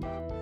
Bye.